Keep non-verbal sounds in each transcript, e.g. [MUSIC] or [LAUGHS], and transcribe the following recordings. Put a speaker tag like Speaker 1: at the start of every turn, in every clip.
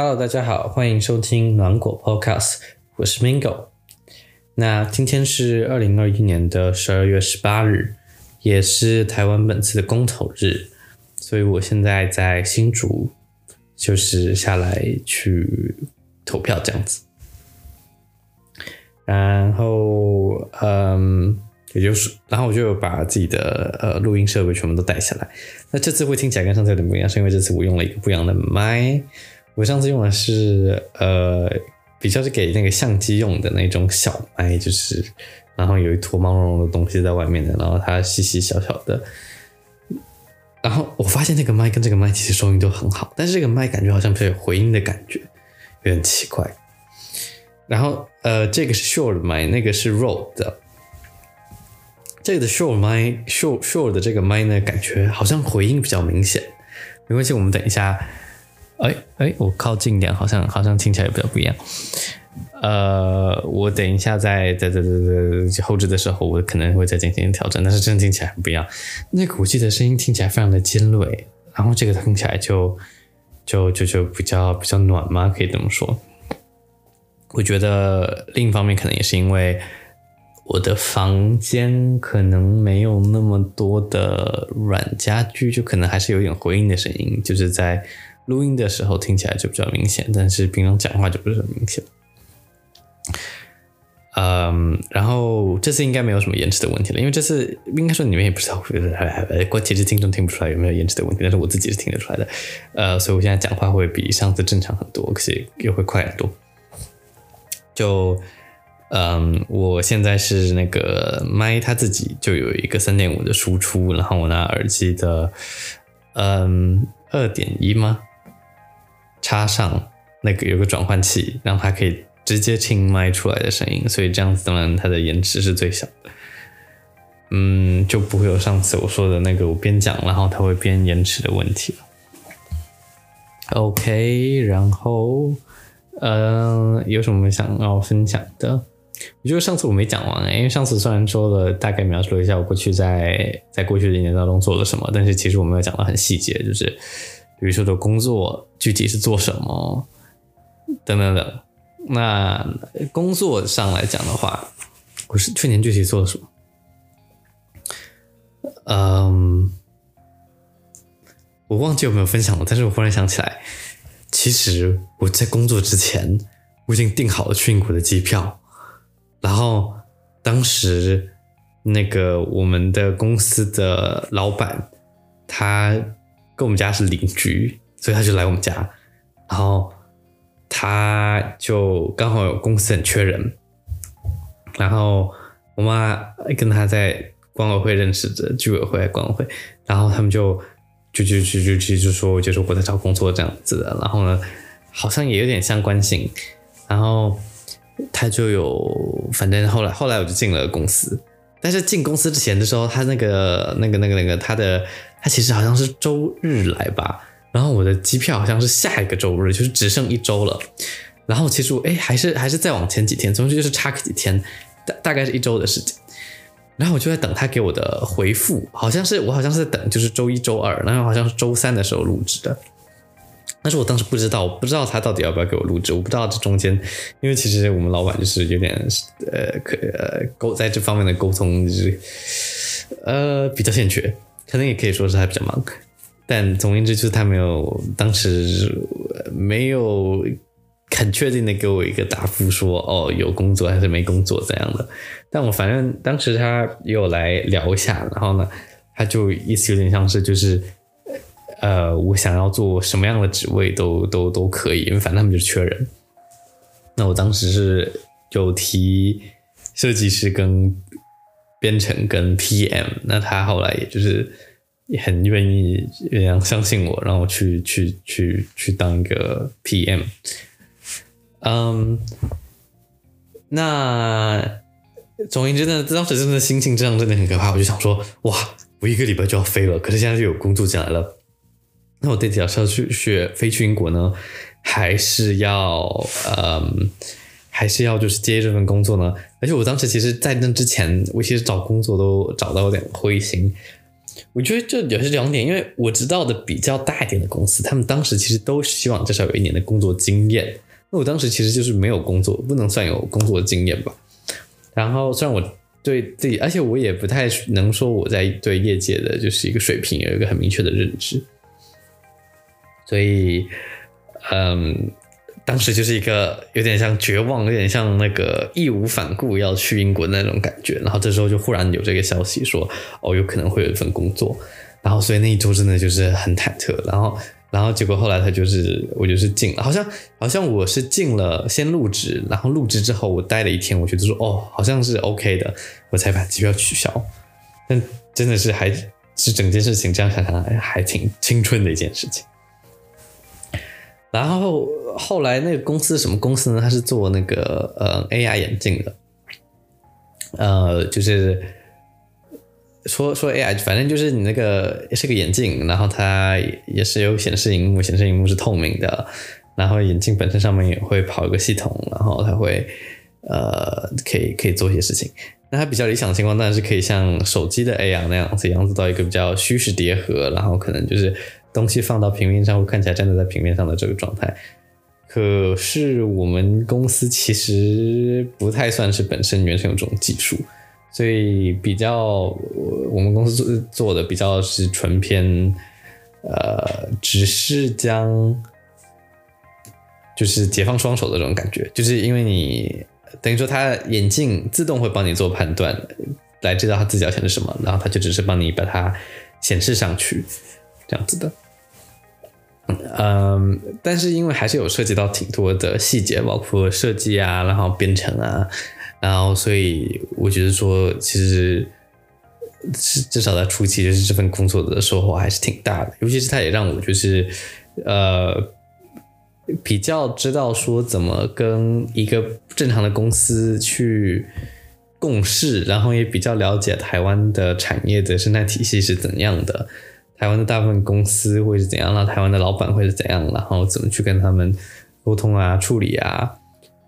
Speaker 1: Hello，大家好，欢迎收听暖果 Podcast，我是 Mingo。那今天是二零二一年的十二月十八日，也是台湾本次的公投日，所以我现在在新竹，就是下来去投票这样子。然后，嗯，也就是，然后我就把自己的呃录音设备全部都带下来。那这次会听起来跟上次有点不一样，是因为这次我用了一个不一样的麦。我上次用的是呃，比较是给那个相机用的那种小麦，就是然后有一坨毛茸茸的东西在外面的，然后它细细小小的。然后我发现那个麦跟这个麦其实收音都很好，但是这个麦感觉好像比较有回音的感觉，有点奇怪。然后呃，这个是 Shure 麦，那个是 Rode 的。这个的 Shure 麦 Shure Shure 的这个麦呢，感觉好像回音比较明显。没关系，我们等一下。哎哎，我靠近一点，好像好像听起来也比较不一样。呃，我等一下在在在在在后置的时候，我可能会再进行调整，但是真的听起来很不一样。那个我记得声音听起来非常的尖锐，然后这个听起来就就就就比较比较暖嘛，可以这么说。我觉得另一方面可能也是因为我的房间可能没有那么多的软家具，就可能还是有点回音的声音，就是在。录音的时候听起来就比较明显，但是平常讲话就不是很明显。嗯，然后这次应该没有什么延迟的问题了，因为这次应该说你们也不知道，关其实听众听不出来有没有延迟的问题，但是我自己是听得出来的。呃，所以我现在讲话会比上次正常很多，可是又会快很多。就嗯，我现在是那个麦，它自己就有一个三点五的输出，然后我拿耳机的嗯二点一吗？插上那个有个转换器，让它可以直接听麦出来的声音，所以这样子当然它的延迟是最小的，嗯，就不会有上次我说的那个我边讲然后它会边延迟的问题了。OK，然后呃，有什么想要分享的？我觉得上次我没讲完，因为上次虽然说了大概描述了一下我过去在在过去的一年当中做了什么，但是其实我没有讲的很细节，就是。比如说的工作具体是做什么，等等等。那工作上来讲的话，我是去年具体做了什么？嗯，我忘记有没有分享了，但是我忽然想起来，其实我在工作之前，我已经订好了去英国的机票，然后当时那个我们的公司的老板他。跟我们家是邻居，所以他就来我们家，然后他就刚好有公司很缺人，然后我妈跟他在管委会认识的，居委会、管委会，然后他们就就就就就就就说就是我在找工作这样子的，然后呢，好像也有点相关性，然后他就有，反正后来后来我就进了公司。但是进公司之前的时候，他那个、那个、那个、那个，他的他其实好像是周日来吧，然后我的机票好像是下一个周日，就是只剩一周了。然后其实我哎，还是还是再往前几天，总之就是差个几天，大大概是一周的事情。然后我就在等他给我的回复，好像是我好像是在等，就是周一、周二，然后好像是周三的时候录制的。但是我当时不知道，我不知道他到底要不要给我录制，我不知道这中间，因为其实我们老板就是有点呃，可呃沟在这方面的沟通就是呃比较欠缺，可能也可以说是他比较忙，但总而言之就是他没有当时没有很确定的给我一个答复说哦有工作还是没工作这样的，但我反正当时他也有来聊一下，然后呢他就意思有点像是就是。呃，我想要做什么样的职位都都都可以，因为反正他们就缺人。那我当时是有提设计师跟编程跟 PM，那他后来也就是也很愿意这样相信我，让我去去去去当一个 PM。嗯，那总而言之呢，当时真的心情这样真的很可怕，我就想说，哇，我一个礼拜就要飞了，可是现在就有工作进来了。那我到底是要去学飞去英国呢，还是要嗯，还是要就是接这份工作呢？而且我当时其实，在那之前，我其实找工作都找到有点灰心，我觉得这也是两点，因为我知道的比较大一点的公司，他们当时其实都希望至少有一年的工作经验。那我当时其实就是没有工作，不能算有工作经验吧。然后虽然我对自己，而且我也不太能说我在对业界的就是一个水平有一个很明确的认知，所以，嗯。当时就是一个有点像绝望，有点像那个义无反顾要去英国的那种感觉。然后这时候就忽然有这个消息说，哦，有可能会有一份工作。然后所以那一周真的就是很忐忑。然后，然后结果后来他就是我就是进了，好像好像我是进了先入职，然后入职之后我待了一天，我觉得说哦，好像是 OK 的，我才把机票取消。但真的是还是整件事情这样想想还挺青春的一件事情。然后后来那个公司什么公司呢？他是做那个呃 AI 眼镜的，呃，就是说说 AI，反正就是你那个是个眼镜，然后它也是有显示荧幕，显示荧幕是透明的，然后眼镜本身上面也会跑一个系统，然后它会呃可以可以做一些事情。那它比较理想的情况当然是可以像手机的 AR 那样子，样子到一个比较虚实叠合，然后可能就是。东西放到平面上会看起来真的在平面上的这个状态，可是我们公司其实不太算是本身原生有这种技术，所以比较我们公司做做的比较是纯偏，呃，只是将就是解放双手的这种感觉，就是因为你等于说它眼镜自动会帮你做判断，来知道它自己要显示什么，然后它就只是帮你把它显示上去。这样子的，嗯，但是因为还是有涉及到挺多的细节，包括设计啊，然后编程啊，然后所以我觉得说，其实至至少在初期，就是这份工作的收获还是挺大的，尤其是它也让我就是呃比较知道说怎么跟一个正常的公司去共事，然后也比较了解台湾的产业的生态体系是怎样的。台湾的大部分公司会是怎样？那台湾的老板会是怎样？然后怎么去跟他们沟通啊、处理啊，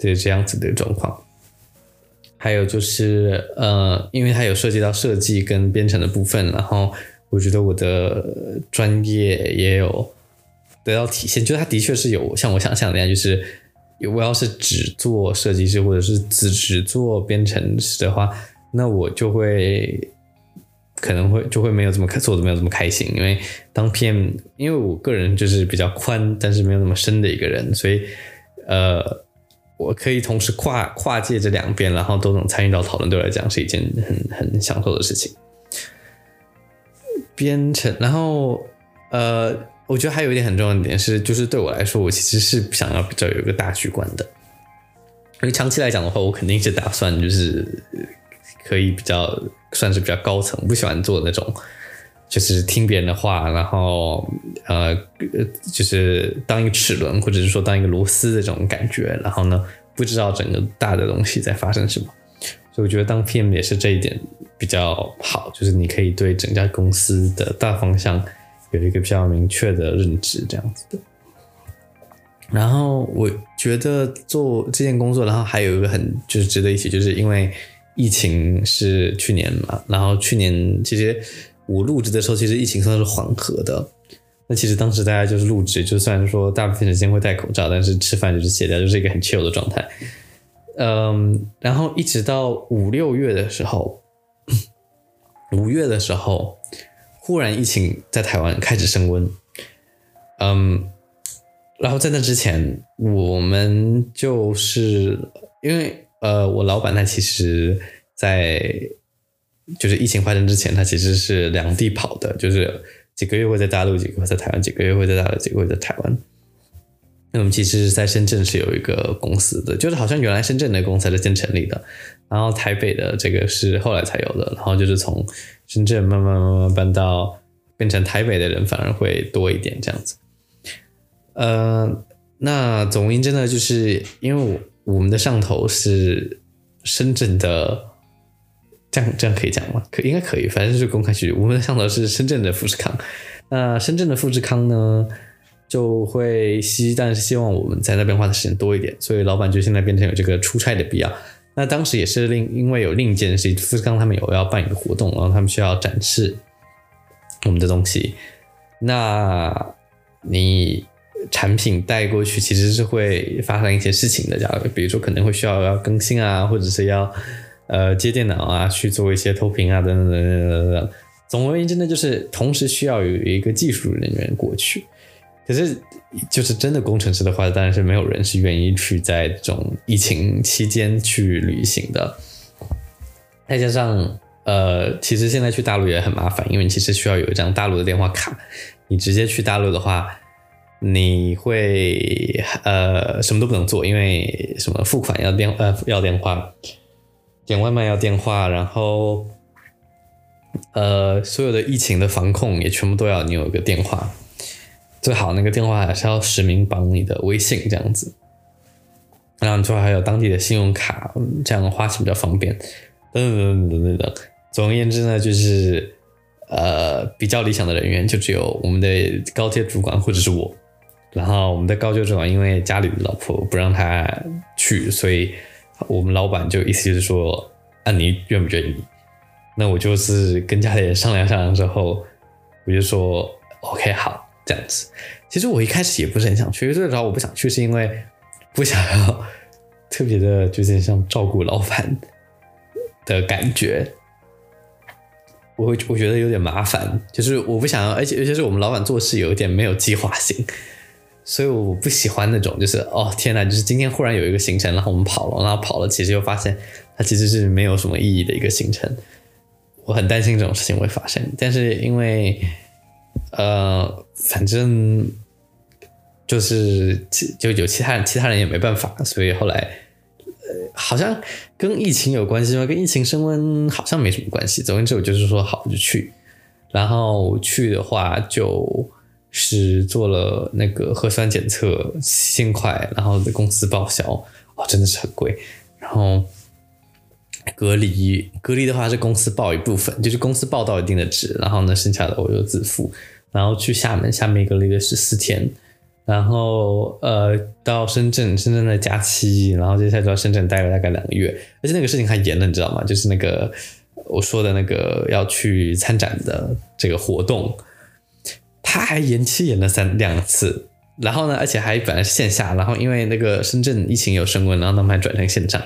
Speaker 1: 对这样子的状况。还有就是，呃，因为它有涉及到设计跟编程的部分，然后我觉得我的专业也有得到体现。就它的确是有像我想象的那样，就是我要是只做设计师或者是只只做编程师的话，那我就会。可能会就会没有这么做的没有这么开心，因为当 PM，因为我个人就是比较宽，但是没有那么深的一个人，所以呃，我可以同时跨跨界这两边，然后都能参与到讨论，对我来讲是一件很很享受的事情。编程，然后呃，我觉得还有一点很重要的点是，就是对我来说，我其实是想要比较有一个大局观的，因为长期来讲的话，我肯定是打算就是可以比较。算是比较高层，不喜欢做那种，就是听别人的话，然后呃，就是当一个齿轮，或者是说当一个螺丝的这种感觉，然后呢，不知道整个大的东西在发生什么。所以我觉得当 PM 也是这一点比较好，就是你可以对整家公司的大方向有一个比较明确的认知，这样子的。然后我觉得做这件工作，然后还有一个很就是值得一提，就是因为。疫情是去年嘛，然后去年其实我入职的时候，其实疫情算是缓和的。那其实当时大家就是入职，就算说大部分时间会戴口罩，但是吃饭就是卸掉，就是一个很 chill 的状态。嗯，然后一直到五六月的时候，五月的时候，忽然疫情在台湾开始升温。嗯，然后在那之前，我们就是因为。呃，我老板他其实，在就是疫情发生之前，他其实是两地跑的，就是几个月会在大陆，几个月在台湾，几个月会在大陆，几个月在台湾。那我们其实在深圳是有一个公司的，就是好像原来深圳的公司是先成立的，然后台北的这个是后来才有的，然后就是从深圳慢慢慢慢搬到变成台北的人反而会多一点这样子。呃，那总而言之呢，就是因为我。我们的上头是深圳的，这样这样可以讲吗？可应该可以，反正就是公开区。我们的上头是深圳的富士康，那深圳的富士康呢，就会希，但是希望我们在那边花的时间多一点，所以老板就现在变成有这个出差的必要。那当时也是另因为有另一件事情，富士康他们有要办一个活动，然后他们需要展示我们的东西，那你产品带过去其实是会发生一些事情的，假如比如说可能会需要要更新啊，或者是要呃接电脑啊，去做一些投屏啊等等等等等等。总而言之呢，就是同时需要有一个技术人员过去。可是就是真的工程师的话，当然是没有人是愿意去在这种疫情期间去旅行的。再加上呃，其实现在去大陆也很麻烦，因为你其实需要有一张大陆的电话卡。你直接去大陆的话，你会呃什么都不能做，因为什么付款要电呃要电话，点外卖要电话，然后呃所有的疫情的防控也全部都要你有一个电话，最好那个电话还是要实名绑你的微信这样子，然后最后还有当地的信用卡，这样花钱比较方便。等等等等等等，总而言之呢，就是呃，比较理想的人员就只有我们的高阶主管或者是我。然后我们的高阶主管因为家里的老婆不让他去，所以我们老板就意思就是说，啊，你愿不愿意？那我就是跟家里人商量商量之后，我就说 OK 好，这样子。其实我一开始也不是很想去，最主要我不想去是因为不想要特别的，就是像照顾老板。的感觉，我会我觉得有点麻烦，就是我不想要，而且尤其是我们老板做事有一点没有计划性，所以我不喜欢那种，就是哦天呐，就是今天忽然有一个行程，然后我们跑了，然后跑了，其实又发现它其实是没有什么意义的一个行程，我很担心这种事情会发生，但是因为呃，反正就是就有其他人，其他人也没办法，所以后来呃。好像跟疫情有关系吗？跟疫情升温好像没什么关系。总而言之，我就是说好就去，然后去的话就是做了那个核酸检测，七千块，然后的公司报销，哦，真的是很贵。然后隔离，隔离的话是公司报一部分，就是公司报到一定的值，然后呢，剩下的我就自付。然后去厦门，厦门隔离了十四天。然后呃，到深圳，深圳的假期，然后接下来到深圳待了大概两个月，而且那个事情还严了，你知道吗？就是那个我说的那个要去参展的这个活动，他还延期延了三两次，然后呢，而且还本来是线下，然后因为那个深圳疫情有升温，然后他们还转成线上，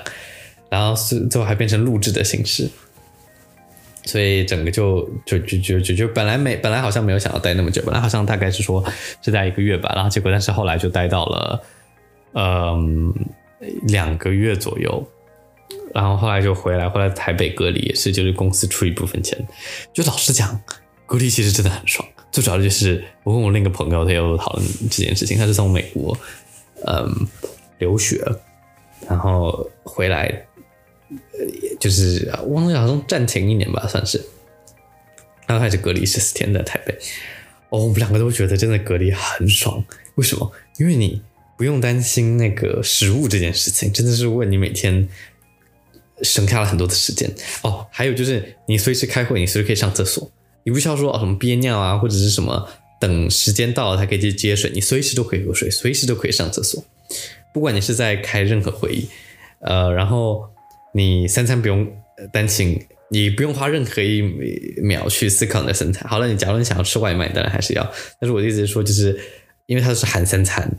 Speaker 1: 然后是最后还变成录制的形式。所以整个就就就就就就本来没本来好像没有想要待那么久，本来好像大概是说是待一个月吧，然后结果但是后来就待到了嗯两个月左右，然后后来就回来，回来台北隔离也是就是公司出一部分钱，就老实讲，隔离其实真的很爽。最主要的就是我跟我另一个朋友他有讨论这件事情，他是从美国嗯留学，然后回来。就是忘了好像暂停一年吧，算是。刚开始隔离十四天在台北，哦，我们两个都觉得真的隔离很爽。为什么？因为你不用担心那个食物这件事情，真的是为你每天省下了很多的时间。哦，还有就是你随时开会，你随时可以上厕所，你不需要说什么憋尿啊，或者是什么等时间到了才可以去接水，你随时都可以喝水，随时都可以上厕所。不管你是在开任何会议，呃，然后。你三餐不用担心，你不用花任何一秒去思考你的身材。好了，你假如你想要吃外卖，当然还是要。但是我的意思是说，就是因为它是含三餐，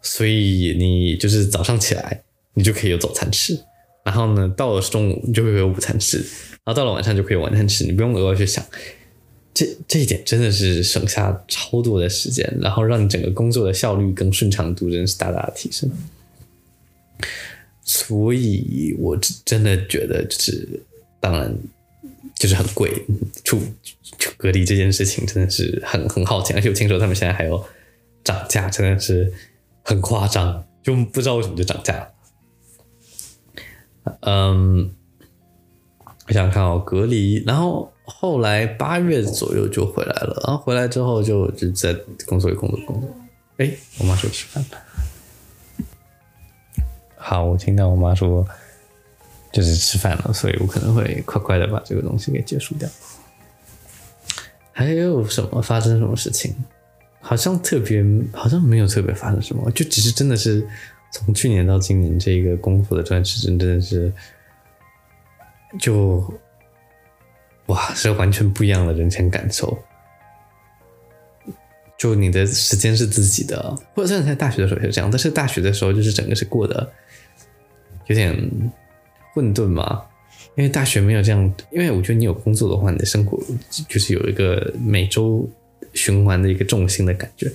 Speaker 1: 所以你就是早上起来，你就可以有早餐吃。然后呢，到了中午，你就会有午餐吃。然后到了晚上，就可以晚餐吃。你不用额外去想。这这一点真的是省下超多的时间，然后让你整个工作的效率跟顺畅度真的是大大的提升。所以，我真的觉得就是，当然就是很贵，出隔离这件事情真的是很很耗钱，而且我听说他们现在还有涨价，真的是很夸张，就不知道为什么就涨价了。嗯，我想看哦，隔离，然后后来八月左右就回来了，然后回来之后就就在工作，工作，工作。哎，我妈说吃饭了。好，我听到我妈说，就是吃饭了，所以我可能会快快的把这个东西给结束掉。还有什么发生什么事情？好像特别，好像没有特别发生什么，就只是真的是从去年到今年这个功夫的这段时间，真的是就哇，是完全不一样的人生感受。就你的时间是自己的，或者在大学的时候也是这样，但是大学的时候就是整个是过得有点混沌嘛，因为大学没有这样，因为我觉得你有工作的话，你的生活就是有一个每周循环的一个重心的感觉。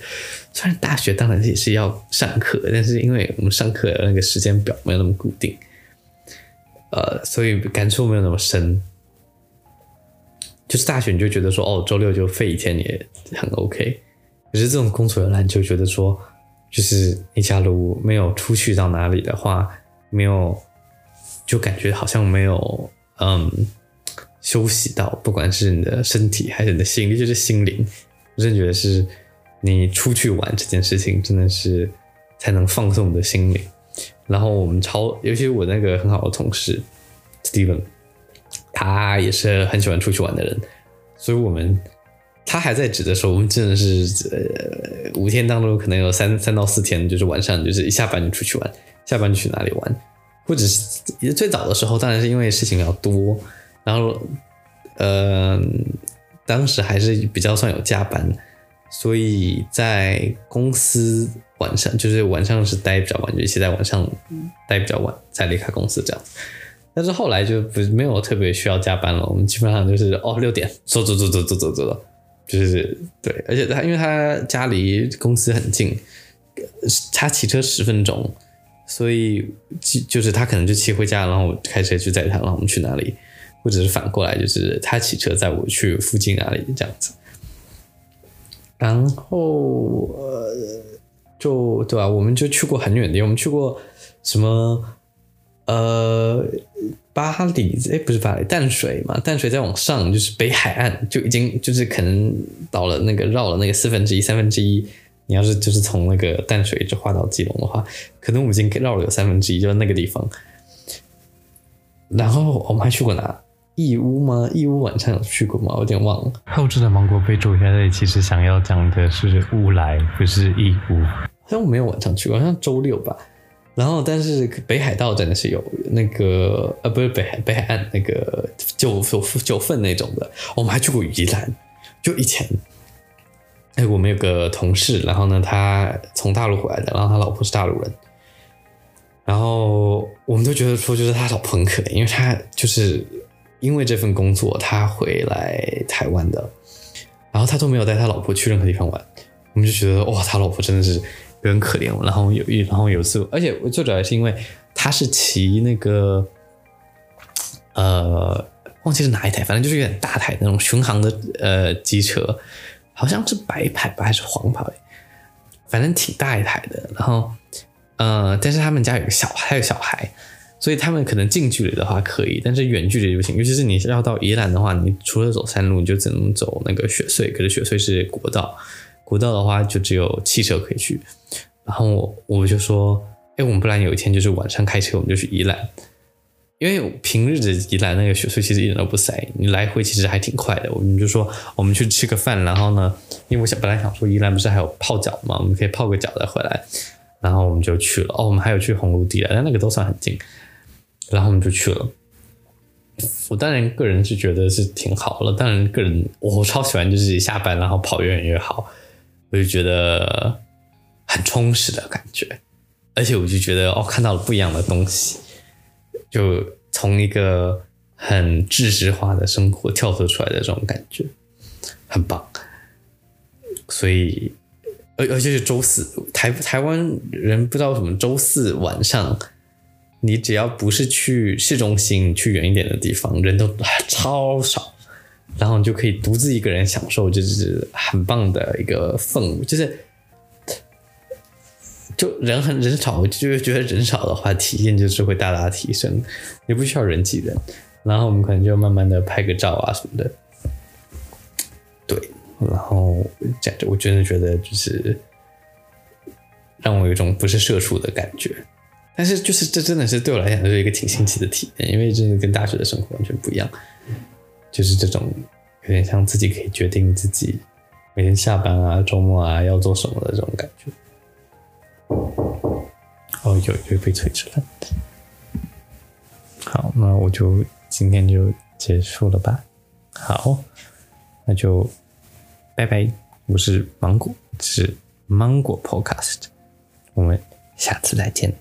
Speaker 1: 虽然大学当然也是要上课，但是因为我们上课的那个时间表没有那么固定，呃，所以感触没有那么深。就是大学你就觉得说，哦，周六就废一天也很 OK。可是这种工作人你就觉得说，就是你假如没有出去到哪里的话，没有，就感觉好像没有，嗯，休息到，不管是你的身体还是你的心理，就是心灵，我真的觉得是你出去玩这件事情，真的是才能放松你的心灵。然后我们超，尤其我那个很好的同事 Steven。他也是很喜欢出去玩的人，所以我们他还在职的时候，我们真的是呃五天当中可能有三三到四天，就是晚上就是一下班就出去玩，下班就去哪里玩，或者是最早的时候，当然是因为事情比较多，然后呃当时还是比较算有加班，所以在公司晚上就是晚上是待比较晚，就一起在晚上待比较晚再离开公司这样。但是后来就不没有特别需要加班了，我们基本上就是哦六点走走走走走走走，就是对，而且他因为他家离公司很近，他骑车十分钟，所以就就是他可能就骑回家，然后我开车去载他，然后我们去哪里，或者是反过来就是他骑车载我去附近哪里这样子，然后呃就对吧、我们就去过很远的地方，我们去过什么？呃，巴黎，哎，不是巴黎，淡水嘛，淡水再往上就是北海岸，就已经就是可能到了那个绕了那个四分之一、三分之一。你要是就是从那个淡水一直画到基隆的话，可能我们已经绕了有三分之一，就是那个地方。然后我们还去过哪？义乌吗？义乌晚上有去过吗？我有点忘了。
Speaker 2: 后置的芒果杯煮下来，其实想要讲的是乌来，不是义乌。
Speaker 1: 好像我没有晚上去过，好像周六吧。然后，但是北海道真的是有那个呃，不是北海北海岸那个九九九份那种的。我们还去过宜兰，就以前，哎，我们有个同事，然后呢，他从大陆回来的，然后他老婆是大陆人，然后我们都觉得说，就是他老婆很可怜，因为他就是因为这份工作，他回来台湾的，然后他都没有带他老婆去任何地方玩，我们就觉得哇，他老婆真的是。很可怜，然后有一，然后有次，而且最主要是因为他是骑那个，呃，忘记是哪一台，反正就是有点大台那种巡航的呃机车，好像是白牌吧还是黄牌，反正挺大一台的。然后，呃，但是他们家有个小孩，还有小孩，所以他们可能近距离的话可以，但是远距离就不行。尤其是你要到宜兰的话，你除了走山路，你就只能走那个雪隧，可是雪隧是国道。国道的话，就只有汽车可以去。然后我我就说：“哎，我们不然有一天就是晚上开车，我们就去宜兰，因为平日的宜兰那个雪隧其实一点都不塞，你来回其实还挺快的。”我们就说：“我们去吃个饭，然后呢，因为我想本来想说宜兰不是还有泡脚嘛，我们可以泡个脚再回来。”然后我们就去了。哦，我们还有去红炉地了，但那个都算很近。然后我们就去了。我当然个人是觉得是挺好了，当然个人我超喜欢就是下班然后跑越远越好。我就觉得很充实的感觉，而且我就觉得哦，看到了不一样的东西，就从一个很知识化的生活跳脱出来的这种感觉，很棒。所以，而而且是周四，台台湾人不知道什么周四晚上，你只要不是去市中心，去远一点的地方，人都 [LAUGHS] 超少。然后你就可以独自一个人享受，就是很棒的一个氛围，就是就人很人少，就觉得人少的话，体验就是会大大提升，也不需要人挤人。然后我们可能就慢慢的拍个照啊什么的，对。然后这样，我真的觉得就是让我有一种不是社畜的感觉，但是就是这真的是对我来讲就是一个挺新奇的体验，因为真的跟大学的生活完全不一样。就是这种有点像自己可以决定自己每天下班啊、周末啊要做什么的这种感觉。哦，有有一杯萃汁了。好，那我就今天就结束了吧。好，那就拜拜。我是芒果，是芒果 Podcast，我们下次再见。